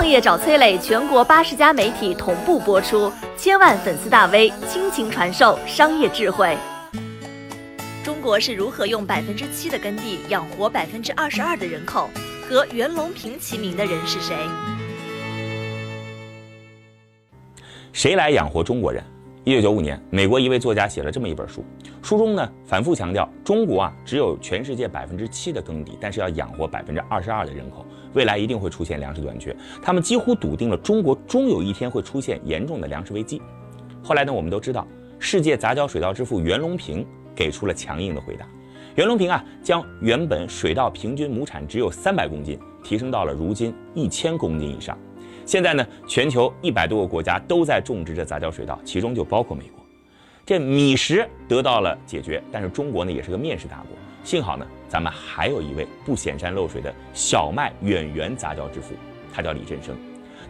创业找崔磊，全国八十家媒体同步播出，千万粉丝大 V 倾情传授商业智慧。中国是如何用百分之七的耕地养活百分之二十二的人口？和袁隆平齐名的人是谁？谁来养活中国人？一九九五年，美国一位作家写了这么一本书，书中呢反复强调，中国啊只有全世界百分之七的耕地，但是要养活百分之二十二的人口，未来一定会出现粮食短缺。他们几乎笃定了中国终有一天会出现严重的粮食危机。后来呢，我们都知道，世界杂交水稻之父袁隆平给出了强硬的回答。袁隆平啊，将原本水稻平均亩产只有三百公斤，提升到了如今一千公斤以上。现在呢，全球一百多个国家都在种植着杂交水稻，其中就包括美国。这米食得到了解决，但是中国呢，也是个面食大国。幸好呢，咱们还有一位不显山露水的小麦远源杂交之父，他叫李振声。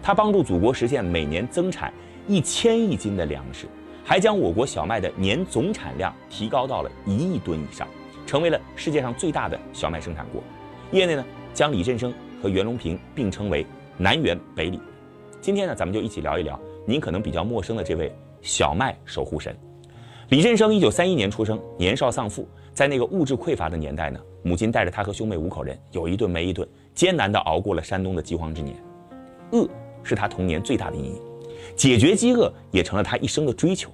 他帮助祖国实现每年增产一千亿斤的粮食，还将我国小麦的年总产量提高到了一亿吨以上。成为了世界上最大的小麦生产国，业内呢将李振声和袁隆平并称为南袁北李。今天呢，咱们就一起聊一聊您可能比较陌生的这位小麦守护神。李振声一九三一年出生，年少丧父，在那个物质匮乏的年代呢，母亲带着他和兄妹五口人有一顿没一顿，艰难地熬过了山东的饥荒之年。饿是他童年最大的阴影，解决饥饿也成了他一生的追求。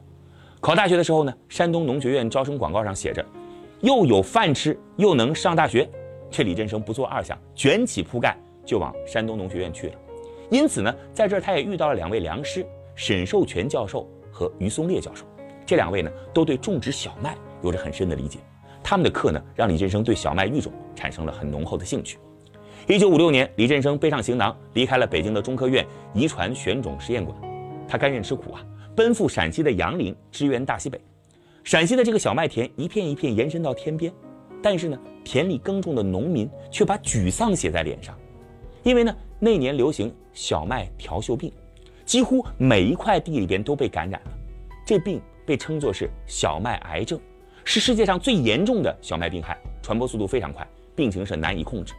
考大学的时候呢，山东农学院招生广告上写着。又有饭吃，又能上大学，这李振声不做二想，卷起铺盖就往山东农学院去了。因此呢，在这儿他也遇到了两位良师，沈寿全教授和于松烈教授。这两位呢，都对种植小麦有着很深的理解。他们的课呢，让李振声对小麦育种产生了很浓厚的兴趣。一九五六年，李振声背上行囊，离开了北京的中科院遗传选种实验馆。他甘愿吃苦啊，奔赴陕西的杨凌，支援大西北。陕西的这个小麦田一片一片延伸到天边，但是呢，田里耕种的农民却把沮丧写在脸上，因为呢，那年流行小麦条锈病，几乎每一块地里边都被感染了。这病被称作是小麦癌症，是世界上最严重的小麦病害，传播速度非常快，病情是难以控制，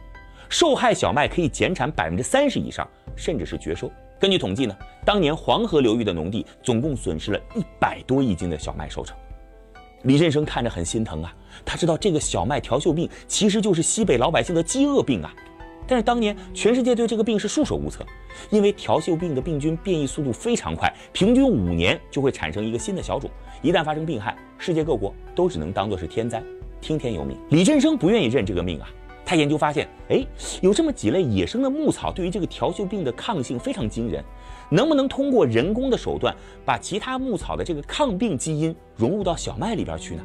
受害小麦可以减产百分之三十以上，甚至是绝收。根据统计呢，当年黄河流域的农地总共损失了一百多亿斤的小麦收成。李振生看着很心疼啊，他知道这个小麦条锈病其实就是西北老百姓的饥饿病啊，但是当年全世界对这个病是束手无策，因为条锈病的病菌变异速度非常快，平均五年就会产生一个新的小种，一旦发生病害，世界各国都只能当做是天灾，听天由命。李振声不愿意认这个命啊。他研究发现，哎，有这么几类野生的牧草，对于这个条锈病的抗性非常惊人。能不能通过人工的手段，把其他牧草的这个抗病基因融入到小麦里边去呢？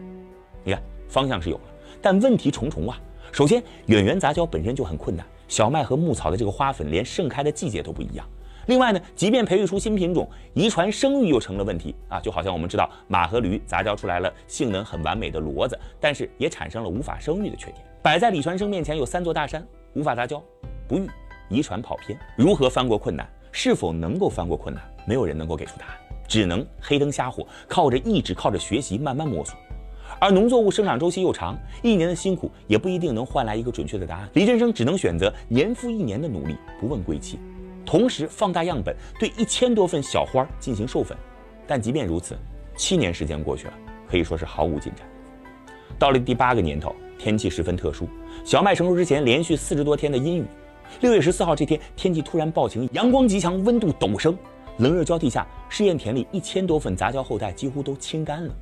你看，方向是有了，但问题重重啊。首先，远源杂交本身就很困难，小麦和牧草的这个花粉连盛开的季节都不一样。另外呢，即便培育出新品种，遗传生育又成了问题啊。就好像我们知道，马和驴杂交出来了性能很完美的骡子，但是也产生了无法生育的缺点。摆在李传生面前有三座大山，无法杂交，不育，遗传跑偏，如何翻过困难？是否能够翻过困难？没有人能够给出答案，只能黑灯瞎火，靠着意志，靠着学习，慢慢摸索。而农作物生长周期又长，一年的辛苦也不一定能换来一个准确的答案。李振生只能选择年复一年的努力，不问归期，同时放大样本，对一千多份小花进行授粉。但即便如此，七年时间过去了，可以说是毫无进展。到了第八个年头。天气十分特殊，小麦成熟之前连续四十多天的阴雨。六月十四号这天，天气突然暴晴，阳光极强，温度陡升，冷热交替下，试验田里一千多份杂交后代几乎都清干了。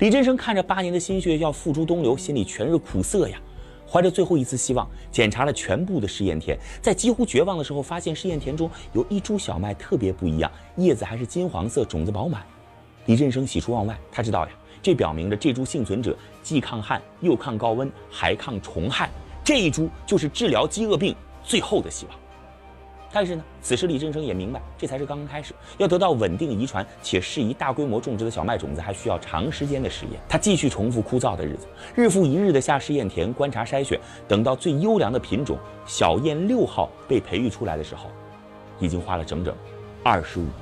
李振生看着八年的心血要付诸东流，心里全是苦涩呀。怀着最后一丝希望，检查了全部的试验田，在几乎绝望的时候，发现试验田中有一株小麦特别不一样，叶子还是金黄色，种子饱满。李振生喜出望外，他知道呀。这表明着这株幸存者既抗旱又抗高温还抗虫害，这一株就是治疗饥饿病最后的希望。但是呢，此时李振声也明白，这才是刚刚开始，要得到稳定遗传且适宜大规模种植的小麦种子，还需要长时间的实验。他继续重复枯燥的日子，日复一日的下试验田观察筛选，等到最优良的品种小燕六号被培育出来的时候，已经花了整整二十五年。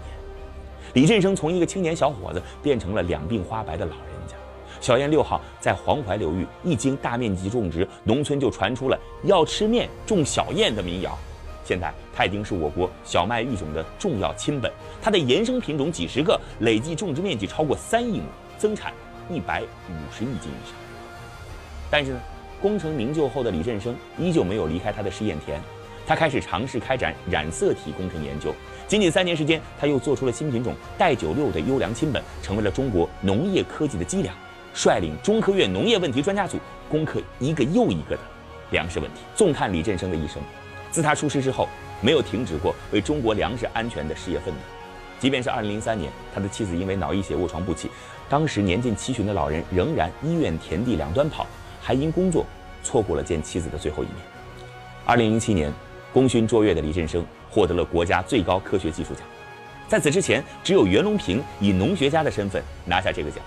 李振声从一个青年小伙子变成了两鬓花白的老人家。小燕六号在黄淮流域一经大面积种植，农村就传出了要吃面种小燕的民谣。现在它已经是我国小麦育种的重要亲本，它的衍生品种几十个，累计种植面积超过三亿亩，增产一百五十亿斤以上。但是呢，功成名就后的李振生依旧没有离开他的试验田，他开始尝试开展染色体工程研究。仅仅三年时间，他又做出了新品种代九六的优良亲本，成为了中国农业科技的脊梁，率领中科院农业问题专家组攻克一个又一个的粮食问题。纵看李振生的一生。自他出师之后，没有停止过为中国粮食安全的事业奋斗。即便是2003年，他的妻子因为脑溢血卧床不起，当时年近七旬的老人仍然医院田地两端跑，还因工作错过了见妻子的最后一面。2007年，功勋卓越的李振声获得了国家最高科学技术奖。在此之前，只有袁隆平以农学家的身份拿下这个奖。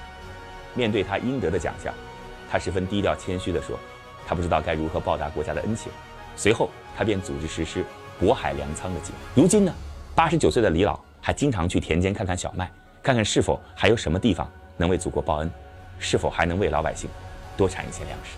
面对他应得的奖项，他十分低调谦虚地说：“他不知道该如何报答国家的恩情。”随后。他便组织实施渤海粮仓的计划。如今呢，八十九岁的李老还经常去田间看看小麦，看看是否还有什么地方能为祖国报恩，是否还能为老百姓多产一些粮食。